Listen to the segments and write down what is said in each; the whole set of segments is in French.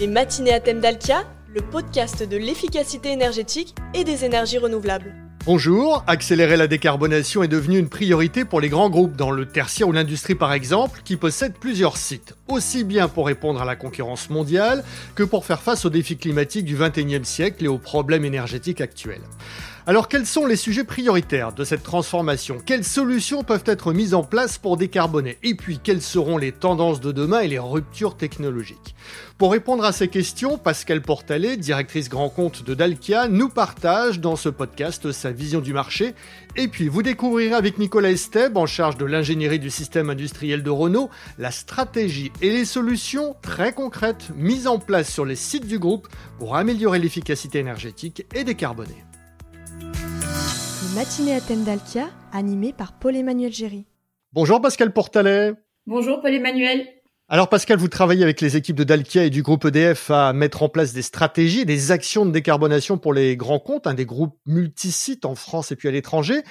Les matinées à thème d'Alkia, le podcast de l'efficacité énergétique et des énergies renouvelables. Bonjour, accélérer la décarbonation est devenu une priorité pour les grands groupes dans le tertiaire ou l'industrie par exemple, qui possèdent plusieurs sites, aussi bien pour répondre à la concurrence mondiale que pour faire face aux défis climatiques du XXIe siècle et aux problèmes énergétiques actuels. Alors quels sont les sujets prioritaires de cette transformation? Quelles solutions peuvent être mises en place pour décarboner? Et puis quelles seront les tendances de demain et les ruptures technologiques? Pour répondre à ces questions, Pascal Portalet, directrice grand compte de Dalkia, nous partage dans ce podcast sa vision du marché. Et puis vous découvrirez avec Nicolas Esteb, en charge de l'ingénierie du système industriel de Renault, la stratégie et les solutions très concrètes mises en place sur les sites du groupe pour améliorer l'efficacité énergétique et décarboner matinée à thème d'Alkia, animée par Paul-Emmanuel Géry. Bonjour Pascal Portalet. Bonjour Paul-Emmanuel. Alors Pascal, vous travaillez avec les équipes de Dalkia et du groupe EDF à mettre en place des stratégies et des actions de décarbonation pour les grands comptes, un des groupes multisites en France et puis à l'étranger.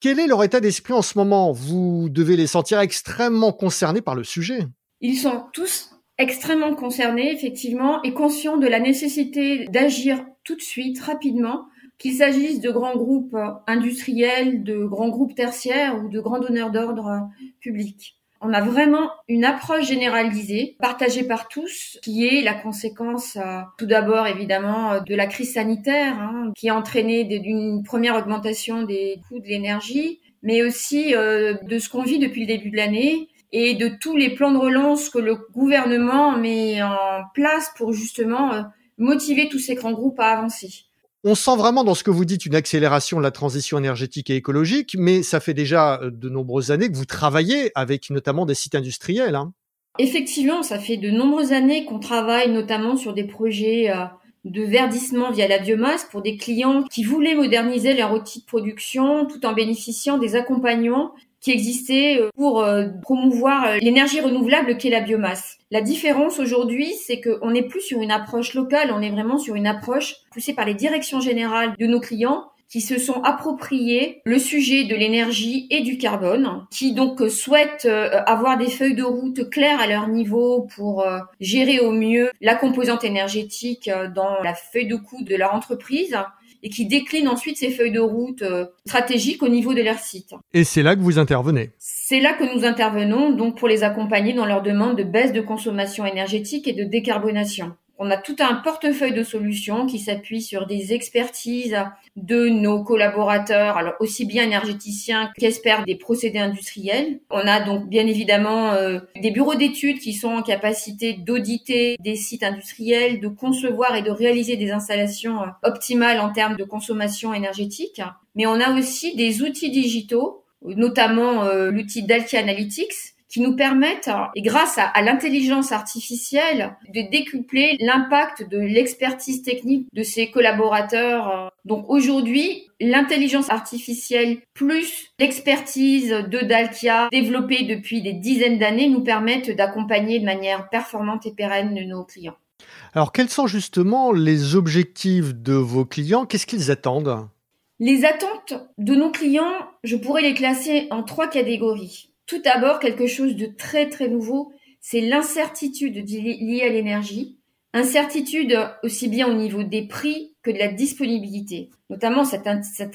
Quel est leur état d'esprit en ce moment? Vous devez les sentir extrêmement concernés par le sujet. Ils sont tous extrêmement concernés, effectivement, et conscients de la nécessité d'agir tout de suite, rapidement, qu'il s'agisse de grands groupes industriels, de grands groupes tertiaires ou de grands donneurs d'ordre publics. On a vraiment une approche généralisée, partagée par tous, qui est la conséquence, euh, tout d'abord évidemment, de la crise sanitaire, hein, qui a entraîné d'une première augmentation des coûts de l'énergie, mais aussi euh, de ce qu'on vit depuis le début de l'année et de tous les plans de relance que le gouvernement met en place pour justement euh, motiver tous ces grands groupes à avancer. On sent vraiment dans ce que vous dites une accélération de la transition énergétique et écologique, mais ça fait déjà euh, de nombreuses années que vous travaillez avec notamment des sites industriels. Hein. Effectivement, ça fait de nombreuses années qu'on travaille notamment sur des projets euh, de verdissement via la biomasse pour des clients qui voulaient moderniser leur outil de production tout en bénéficiant des accompagnements qui existait euh, pour euh, promouvoir euh, l'énergie renouvelable qu'est la biomasse. La différence aujourd'hui, c'est qu'on n'est plus sur une approche locale, on est vraiment sur une approche poussée par les directions générales de nos clients qui se sont appropriés le sujet de l'énergie et du carbone, qui donc souhaitent avoir des feuilles de route claires à leur niveau pour gérer au mieux la composante énergétique dans la feuille de coût de leur entreprise et qui déclinent ensuite ces feuilles de route euh, stratégiques au niveau de leur site. Et c'est là que vous intervenez C'est là que nous intervenons donc pour les accompagner dans leur demande de baisse de consommation énergétique et de décarbonation. On a tout un portefeuille de solutions qui s'appuie sur des expertises de nos collaborateurs, alors aussi bien énergéticiens qu'experts des procédés industriels. On a donc bien évidemment euh, des bureaux d'études qui sont en capacité d'auditer des sites industriels, de concevoir et de réaliser des installations euh, optimales en termes de consommation énergétique. Mais on a aussi des outils digitaux, notamment euh, l'outil d'Alti Analytics, qui nous permettent, et grâce à, l'intelligence artificielle, de décupler l'impact de l'expertise technique de ses collaborateurs. Donc aujourd'hui, l'intelligence artificielle plus l'expertise de Dalkia développée depuis des dizaines d'années nous permettent d'accompagner de manière performante et pérenne nos clients. Alors quels sont justement les objectifs de vos clients? Qu'est-ce qu'ils attendent? Les attentes de nos clients, je pourrais les classer en trois catégories. Tout d'abord, quelque chose de très très nouveau, c'est l'incertitude liée à l'énergie. Incertitude aussi bien au niveau des prix que de la disponibilité. Notamment cette,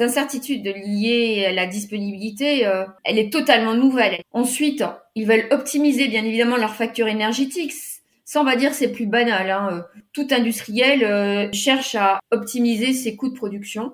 incertitude liée à la disponibilité, euh, elle est totalement nouvelle. Ensuite, ils veulent optimiser bien évidemment leur facture énergétique. Ça, on va dire, c'est plus banal. Hein. Tout industriel euh, cherche à optimiser ses coûts de production.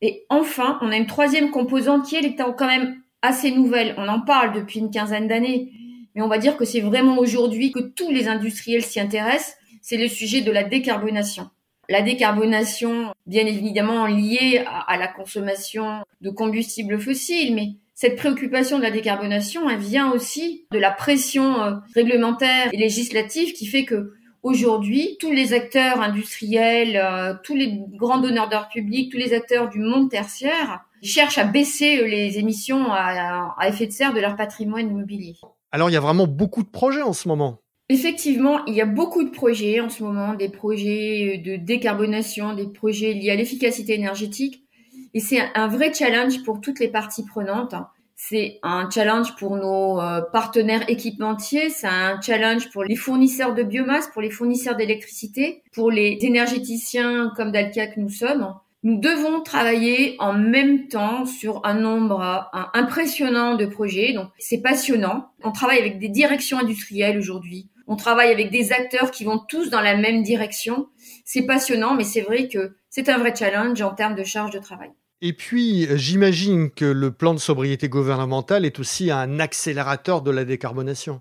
Et enfin, on a une troisième composante qui est quand même assez nouvelle. On en parle depuis une quinzaine d'années, mais on va dire que c'est vraiment aujourd'hui que tous les industriels s'y intéressent. C'est le sujet de la décarbonation. La décarbonation, bien évidemment liée à, la consommation de combustibles fossiles, mais cette préoccupation de la décarbonation, vient aussi de la pression euh, réglementaire et législative qui fait que aujourd'hui, tous les acteurs industriels, euh, tous les grands donneurs d'ordre public, tous les acteurs du monde tertiaire cherchent à baisser euh, les émissions à, effet de serre de leur patrimoine immobilier. Alors il y a vraiment beaucoup de projets en ce moment. Effectivement, il y a beaucoup de projets en ce moment, des projets de décarbonation, des projets liés à l'efficacité énergétique. Et c'est un vrai challenge pour toutes les parties prenantes. C'est un challenge pour nos euh, partenaires équipementiers, c'est un challenge pour les fournisseurs de biomasse, pour les fournisseurs d'électricité, pour les énergéticiens comme Dalkia que nous sommes. Nous devons travailler en même temps sur un nombre impressionnant de projets. Donc, c'est passionnant. On travaille avec des directions industrielles aujourd'hui. On travaille avec des acteurs qui vont tous dans la même direction. C'est passionnant, mais c'est vrai que c'est un vrai challenge en termes de charge de travail. Et puis, j'imagine que le plan de sobriété gouvernemental est aussi un accélérateur de la décarbonation.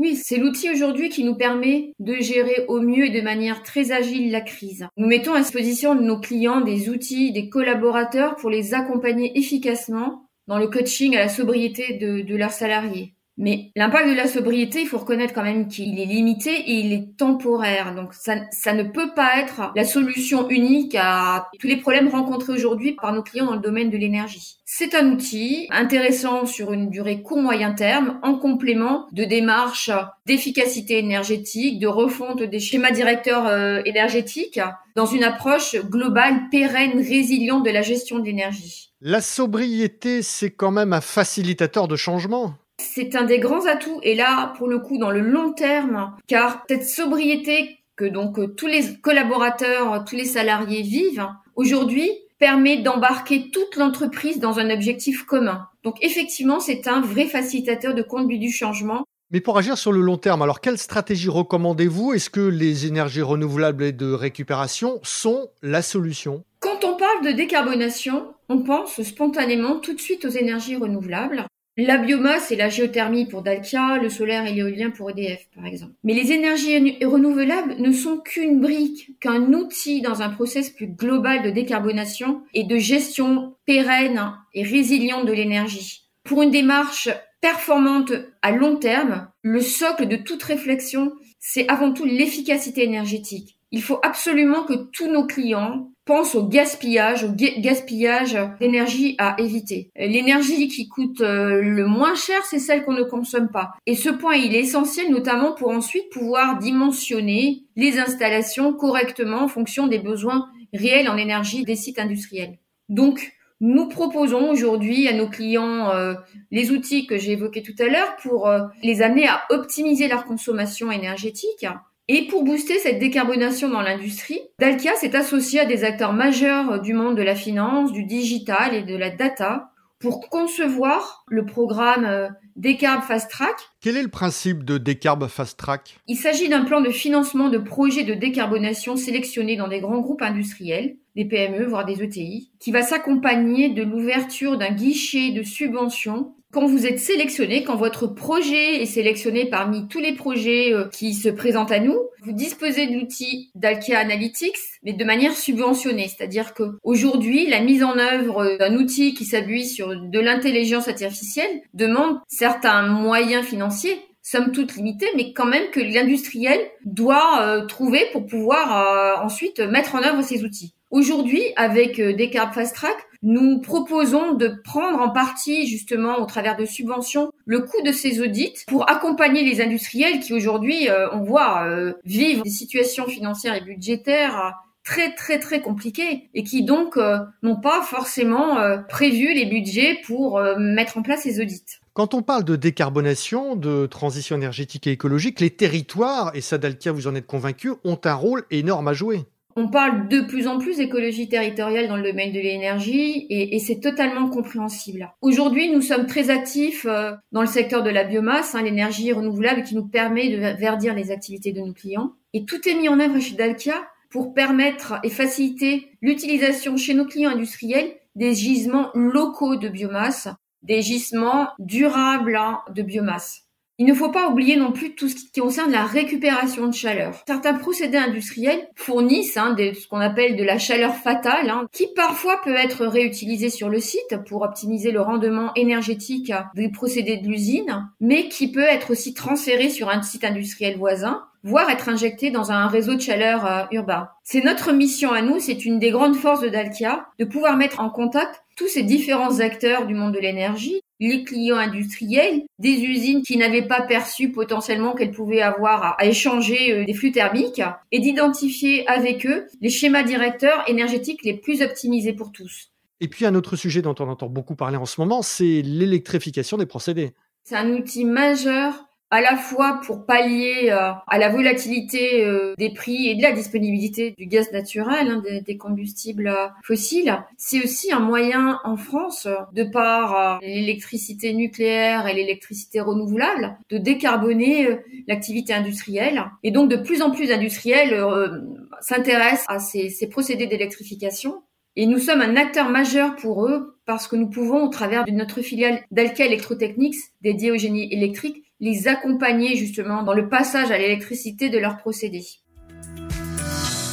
Oui, c'est l'outil aujourd'hui qui nous permet de gérer au mieux et de manière très agile la crise. Nous mettons à disposition de nos clients des outils, des collaborateurs pour les accompagner efficacement dans le coaching à la sobriété de, leurs salariés. Mais l'impact de la sobriété, il faut reconnaître quand même qu'il est limité et il est temporaire. Donc ça, ne peut pas être la solution unique à tous les problèmes rencontrés aujourd'hui par nos clients dans le domaine de l'énergie. C'est un outil intéressant sur une durée court-moyen terme en complément de démarches d'efficacité énergétique, de refonte des schémas directeurs euh, énergétiques dans une approche globale, pérenne, résiliente de la gestion de l'énergie. La sobriété, c'est quand même un facilitateur de changement c'est un des grands atouts, et là, pour le coup, dans le long terme, car cette sobriété que donc euh, tous les collaborateurs, tous les salariés vivent, aujourd'hui, permet d'embarquer toute l'entreprise dans un objectif commun. Donc effectivement, c'est un vrai facilitateur de conduite du changement. Mais pour agir sur le long terme, alors quelle stratégie recommandez-vous? Est-ce que les énergies renouvelables et de récupération sont la solution? Quand on parle de décarbonation, on pense spontanément tout de suite aux énergies renouvelables. La biomasse et la géothermie pour Dalkia, le solaire et l'éolien pour EDF, par exemple. Mais les énergies renouvelables ne sont qu'une brique, qu'un outil dans un process plus global de décarbonation et de gestion pérenne et résiliente de l'énergie. Pour une démarche performante à long terme, le socle de toute réflexion, c'est avant tout l'efficacité énergétique. Il faut absolument que tous nos clients pensent au gaspillage, au gaspillage d'énergie à éviter. L'énergie qui coûte euh, le moins cher, c'est celle qu'on ne consomme pas. Et ce point, il est essentiel notamment pour ensuite pouvoir dimensionner les installations correctement en fonction des besoins réels en énergie des sites industriels. Donc, nous proposons aujourd'hui à nos clients euh, les outils que j'ai évoqués tout à l'heure pour euh, les amener à optimiser leur consommation énergétique et pour booster cette décarbonation dans l'industrie, Dalkia s'est associé à des acteurs majeurs du monde de la finance, du digital et de la data pour concevoir le programme euh, Decarb Fast Track. Quel est le principe de Decarb Fast Track? Il s'agit d'un plan de financement de projets de décarbonation sélectionnés dans des grands groupes industriels, des PME, voire des ETI, qui va s'accompagner de l'ouverture d'un guichet de subventions quand vous êtes sélectionné, quand votre projet est sélectionné parmi tous les projets euh, qui se présentent à nous, vous disposez de l'outil d'Alkia Analytics, mais de manière subventionnée. C'est-à-dire que aujourd'hui, la mise en œuvre d'un outil qui s'appuie sur de l'intelligence artificielle demande certains moyens financiers somme toute limités, mais quand même que l'industriel doit euh, trouver pour pouvoir euh, ensuite mettre en œuvre ces outils. Aujourd'hui, avec euh, Decarb Fast Track, nous proposons de prendre en partie, justement, au travers de subventions, le coût de ces audits pour accompagner les industriels qui aujourd'hui, euh, on voit, euh, vivent des situations financières et budgétaires très très très compliquées et qui donc n'ont pas forcément prévu les budgets pour mettre en place ces audits. Quand on parle de décarbonation, de transition énergétique et écologique, les territoires, et Sadalkia vous en êtes convaincu, ont un rôle énorme à jouer. On parle de plus en plus d'écologie territoriale dans le domaine de l'énergie et, c'est totalement compréhensible. Aujourd'hui, nous sommes très actifs euh, dans le secteur de la biomasse, hein, l'énergie renouvelable qui nous permet de verdir les activités de nos clients. Et tout est mis en œuvre chez Dalkia pour permettre et faciliter l'utilisation chez nos clients industriels des gisements locaux de biomasse, des gisements durables hein, de biomasse. Il ne faut pas oublier non plus tout ce qui concerne la récupération de chaleur. Certains procédés industriels fournissent hein, ce qu'on appelle de la chaleur fatale, hein, qui parfois peut être réutilisée sur le site pour optimiser le rendement énergétique des procédés de l'usine, mais qui peut être aussi transférée sur un site industriel voisin voire être injecté dans un réseau de chaleur euh, urbain. C'est notre mission à nous, c'est une des grandes forces de Dalkia, de pouvoir mettre en contact tous ces différents acteurs du monde de l'énergie, les clients industriels, des usines qui n'avaient pas perçu potentiellement qu'elles pouvaient avoir à, échanger euh, des flux thermiques, et d'identifier avec eux les schémas directeurs énergétiques les plus optimisés pour tous. Et puis un autre sujet dont on entend beaucoup parler en ce moment, c'est l'électrification des procédés. C'est un outil majeur à la fois pour pallier euh, à la volatilité euh, des prix et de la disponibilité du gaz naturel, hein, des, combustibles euh, fossiles. C'est aussi un moyen en France, de par l'électricité nucléaire et l'électricité renouvelable, de décarboner l'activité industrielle. Et donc de plus en plus d'industriels s'intéressent à ces, ces procédés d'électrification. Et nous sommes un acteur majeur pour eux parce que nous pouvons, au travers de notre filiale Dalca Electrotechnics dédiée au génie électrique, les accompagner justement dans le passage à l'électricité de leurs procédés.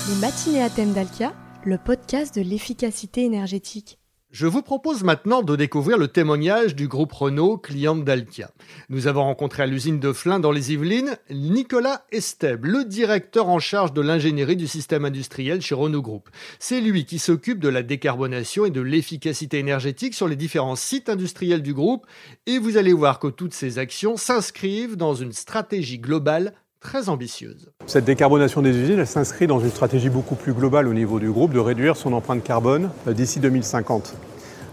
Les matinées à thème d'Alkia, le podcast de l'efficacité énergétique. Je vous propose maintenant de découvrir le témoignage du groupe Renault, client d'Alkia. Nous avons rencontré à l'usine de Flins dans les Yvelines Nicolas Esteb, le directeur en charge de l'ingénierie du système industriel chez Renault Group. C'est lui qui s'occupe de la décarbonation et de l'efficacité énergétique sur les différents sites industriels du groupe et vous allez voir que toutes ces actions s'inscrivent dans une stratégie globale très ambitieuse. Cette décarbonation des usines, s'inscrit dans une stratégie beaucoup plus globale au niveau du groupe de réduire son empreinte carbone euh, d'ici 2050.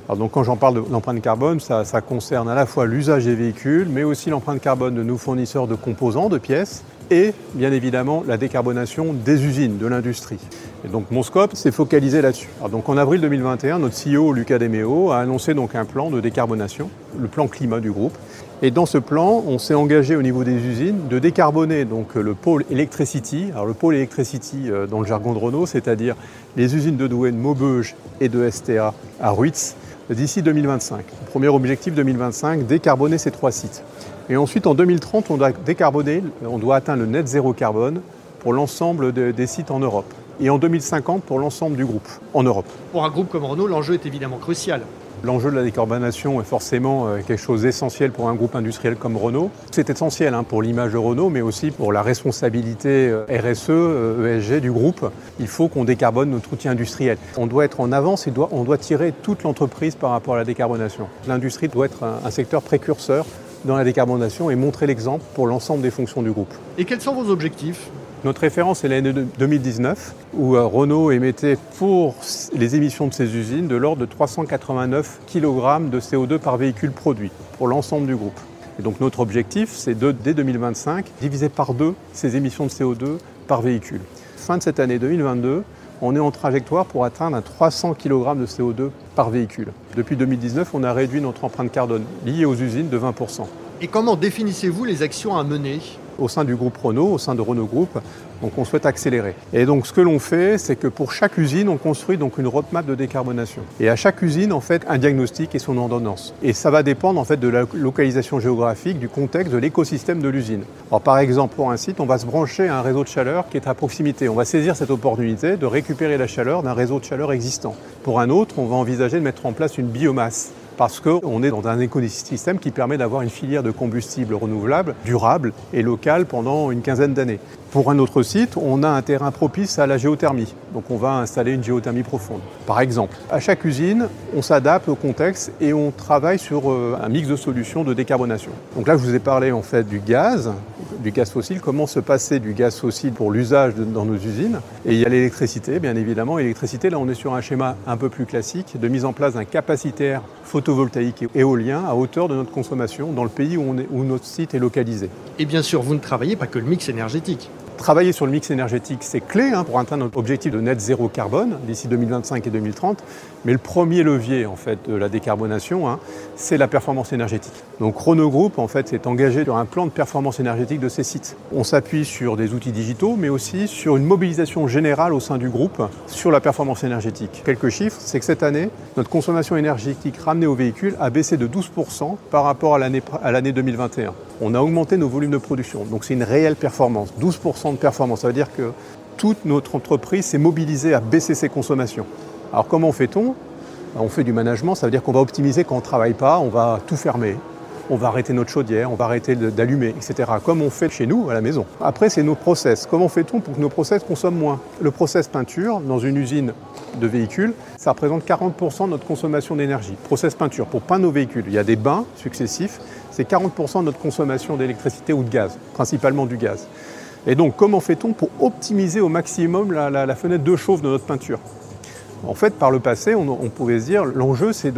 Alors donc quand j'en parle de l'empreinte carbone, ça, concerne à la fois l'usage des véhicules, mais aussi l'empreinte carbone de nos fournisseurs de composants, de pièces, et bien évidemment la décarbonation des usines, de l'industrie. Et donc mon scope s'est focalisé là-dessus. Donc en avril 2021, notre CEO Lucas Demeo a annoncé donc un plan de décarbonation, le plan climat du groupe, et dans ce plan, on s'est engagé au niveau des usines de décarboner donc le pôle Electricity. Alors le pôle Electricity euh, dans le jargon de Renault, c'est-à-dire les usines de Douai, de Maubeuge et de STA à Ruitz d'ici 2025. Premier objectif 2025, décarboner ces trois sites. Et ensuite en 2030, on doit décarboner, on doit atteindre le net zéro carbone pour l'ensemble des sites en Europe et en 2050 pour l'ensemble du groupe en Europe. Pour un groupe comme Renault, l'enjeu est évidemment crucial. L'enjeu de la décarbonation est forcément euh, quelque chose d'essentiel pour un groupe industriel comme Renault. C'est essentiel hein, pour l'image de Renault, mais aussi pour la responsabilité euh, RSE, ESG euh, e du groupe. Il faut qu'on décarbone notre outil industriel. On doit être en avance et on doit tirer toute l'entreprise par rapport à la décarbonation. L'industrie doit être un secteur précurseur dans la décarbonation et montrer l'exemple pour l'ensemble des fonctions du groupe. Et quels sont vos objectifs? Notre référence est l'année 2019, où euh, Renault émettait pour les émissions de ses usines de l'ordre de 389 kg de CO2 par véhicule produit pour l'ensemble du groupe. Et donc notre objectif, c'est de, dès 2025, diviser par deux ces émissions de CO2 par véhicule. Fin de cette année 2022, on est en trajectoire pour atteindre un 300 kg de CO2 par véhicule. Depuis 2019, on a réduit notre empreinte carbone liée aux usines de 20%. Et comment définissez-vous les actions à mener? Au sein du groupe Renault, au sein de Renault Group. Donc on souhaite accélérer. Et donc ce que l'on fait, c'est que pour chaque usine, on construit donc une roadmap de décarbonation. Et à chaque usine, en fait, un diagnostic et son ordonnance. Et ça va dépendre en fait de la localisation géographique, du contexte, de l'écosystème de l'usine. Alors par exemple, pour un site, on va se brancher à un réseau de chaleur qui est à proximité. On va saisir cette opportunité de récupérer la chaleur d'un réseau de chaleur existant. Pour un autre, on va envisager de mettre en place une biomasse parce qu'on est dans un écosystème qui permet d'avoir une filière de combustible renouvelable, durable et locale pendant une quinzaine d'années. Pour un autre site, on a un terrain propice à la géothermie. Donc on va installer une géothermie profonde. Par exemple, à chaque usine, on s'adapte au contexte et on travaille sur euh, un mix de solutions de décarbonation. Donc là, je vous ai parlé en fait du gaz, du gaz fossile, comment se passer du gaz fossile pour l'usage dans nos usines? Et il y a l'électricité, bien évidemment. L'électricité, là, on est sur un schéma un peu plus classique de mise en place d'un capacitaire photovoltaïque et éolien à hauteur de notre consommation dans le pays où, où notre site est localisé. Et bien sûr, vous ne travaillez pas que le mix énergétique. Travailler sur le mix énergétique, c'est clé hein, pour atteindre notre objectif de net zéro carbone d'ici 2025 et 2030. Mais le premier levier en fait de la décarbonation, hein, c'est la performance énergétique. Donc Renault Group en fait s'est engagé sur un plan de performance énergétique de ses sites. On s'appuie sur des outils digitaux, mais aussi sur une mobilisation générale au sein du groupe sur la performance énergétique. Quelques chiffres, c'est que cette année, notre consommation énergétique ramenée au véhicule a baissé de 12% par rapport à l'année 2021. On a augmenté nos volumes de production, donc c'est une réelle performance. 12% de performance, ça veut dire que toute notre entreprise s'est mobilisée à baisser ses consommations. Alors comment fait-on? On fait du management, ça veut dire qu'on va optimiser quand on ne travaille pas, on va tout fermer, on va arrêter notre chaudière, on va arrêter d'allumer, etc. Comme on fait chez nous à la maison. Après, c'est nos process. Comment fait-on pour que nos process consomment moins? Le process peinture dans une usine de véhicules, ça représente 40% de notre consommation d'énergie. Process peinture pour peindre nos véhicules. Il y a des bains successifs, c'est 40% de notre consommation d'électricité ou de gaz, principalement du gaz. Et donc, comment fait-on pour optimiser au maximum la, fenêtre de chauffe de notre peinture? En fait, par le passé, on, pouvait se dire l'enjeu, c'est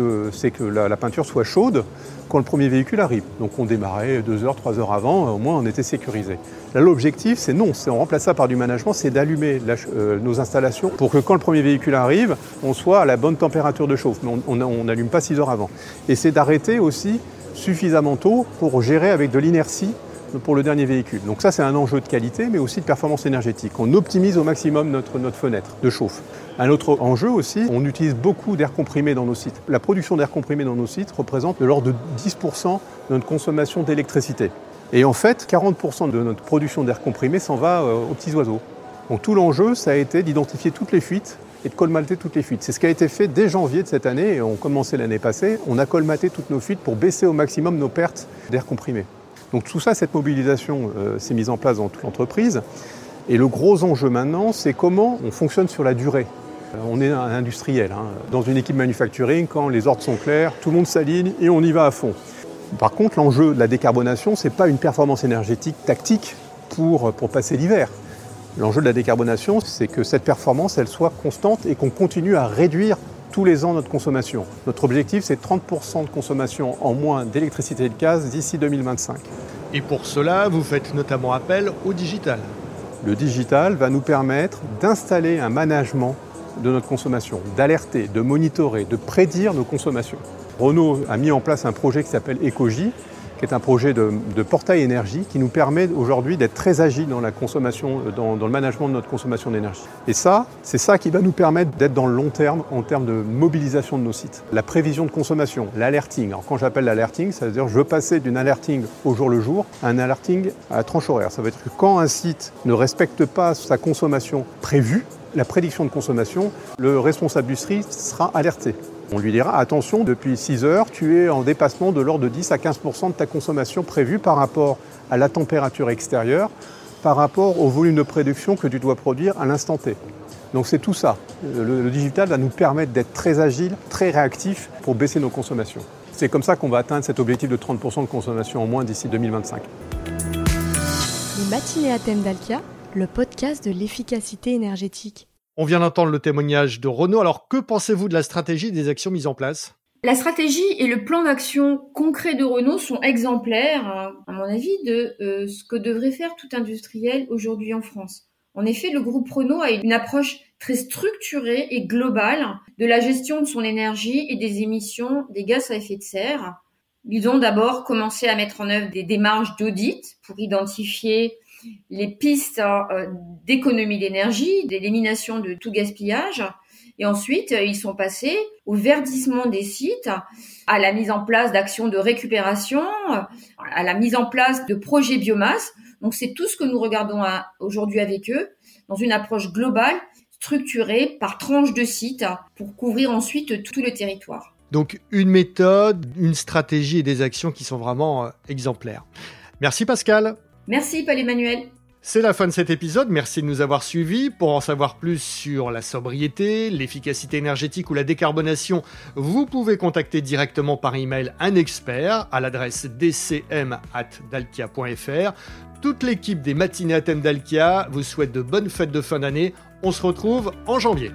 que la, peinture soit chaude quand le premier véhicule arrive. Donc on démarrait deux heures, trois heures avant, au moins on était sécurisé. Là, l'objectif, c'est non, on remplace ça par du management, c'est d'allumer euh, nos installations pour que quand le premier véhicule arrive, on soit à la bonne température de chauffe. Mais on n'allume pas six heures avant. Et c'est d'arrêter aussi suffisamment tôt pour gérer avec de l'inertie pour le dernier véhicule. Donc ça, c'est un enjeu de qualité, mais aussi de performance énergétique. On optimise au maximum notre, notre fenêtre de chauffe. Un autre enjeu aussi, on utilise beaucoup d'air comprimé dans nos sites. La production d'air comprimé dans nos sites représente de l'ordre de 10% de notre consommation d'électricité. Et en fait, 40% de notre production d'air comprimé s'en va euh, aux petits oiseaux. Donc tout l'enjeu, ça a été d'identifier toutes les fuites et de colmater toutes les fuites. C'est ce qui a été fait dès janvier de cette année, et on commençait l'année passée. On a colmaté toutes nos fuites pour baisser au maximum nos pertes d'air comprimé. Donc tout ça, cette mobilisation euh, s'est mise en place dans toute l'entreprise. Et le gros enjeu maintenant, c'est comment on fonctionne sur la durée. Euh, on est un industriel. Hein. Dans une équipe manufacturing, quand les ordres sont clairs, tout le monde s'aligne et on y va à fond. Par contre, l'enjeu de la décarbonation, ce n'est pas une performance énergétique tactique pour, pour passer l'hiver. L'enjeu de la décarbonation, c'est que cette performance, elle soit constante et qu'on continue à réduire tous les ans notre consommation. Notre objectif, c'est 30% de consommation en moins d'électricité et de gaz d'ici 2025. Et pour cela, vous faites notamment appel au digital. Le digital va nous permettre d'installer un management de notre consommation, d'alerter, de monitorer, de prédire nos consommations. Renault a mis en place un projet qui s'appelle Ecoji, qui est un projet de, portail énergie qui nous permet aujourd'hui d'être très agile dans la consommation, dans, le management de notre consommation d'énergie. Et ça, c'est ça qui va nous permettre d'être dans le long terme en termes de mobilisation de nos sites. La prévision de consommation, l'alerting. Alors quand j'appelle l'alerting, ça veut dire je veux passer d'une alerting au jour le jour à un alerting à tranche horaire. Ça veut dire que quand un site ne respecte pas sa consommation prévue, la prédiction de consommation, le responsable du sera alerté. On lui dira attention, depuis 6 heures, tu es en dépassement de l'ordre de 10 à 15% de ta consommation prévue par rapport à la température extérieure, par rapport au volume de production que tu dois produire à l'instant T. Donc c'est tout ça. Le, digital va nous permettre d'être très agile, très réactif pour baisser nos consommations. C'est comme ça qu'on va atteindre cet objectif de 30% de consommation en moins d'ici 2025. Les matinées à thème d'Alkia, le podcast de l'efficacité énergétique. On vient d'entendre le témoignage de Renault. Alors, que pensez-vous de la stratégie des actions mises en place? La stratégie et le plan d'action concret de Renault sont exemplaires, à mon avis, de euh, ce que devrait faire tout industriel aujourd'hui en France. En effet, le groupe Renault a une approche très structurée et globale de la gestion de son énergie et des émissions des gaz à effet de serre. Ils ont d'abord commencé à mettre en œuvre des démarches d'audit pour identifier les pistes euh, d'économie d'énergie, d'élimination de tout gaspillage. Et ensuite, euh, ils sont passés au verdissement des sites, à la mise en place d'actions de récupération, à la mise en place de projets biomasse. Donc c'est tout ce que nous regardons aujourd'hui avec eux, dans une approche globale, structurée par tranche de sites, pour couvrir ensuite tout le territoire. Donc une méthode, une stratégie et des actions qui sont vraiment euh, exemplaires. Merci Pascal. Merci Paul Emmanuel. C'est la fin de cet épisode, merci de nous avoir suivis. Pour en savoir plus sur la sobriété, l'efficacité énergétique ou la décarbonation, vous pouvez contacter directement par email un expert à l'adresse dcm@dalkia.fr. Toute l'équipe des matinées à thème d'Alkia vous souhaite de bonnes fêtes de fin d'année. On se retrouve en janvier.